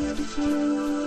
beautiful.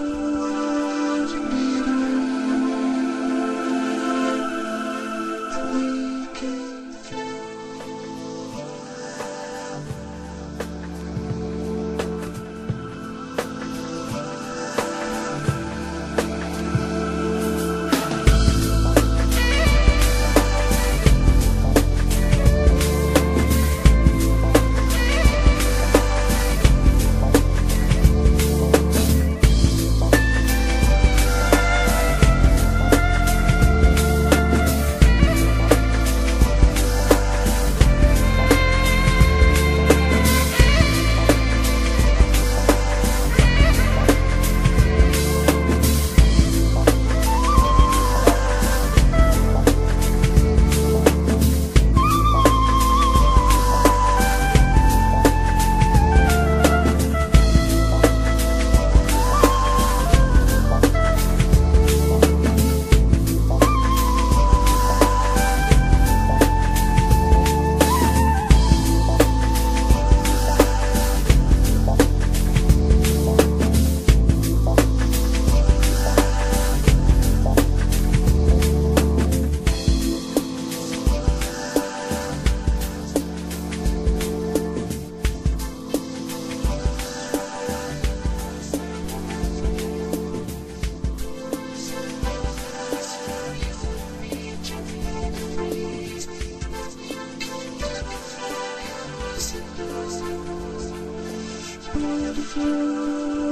with you.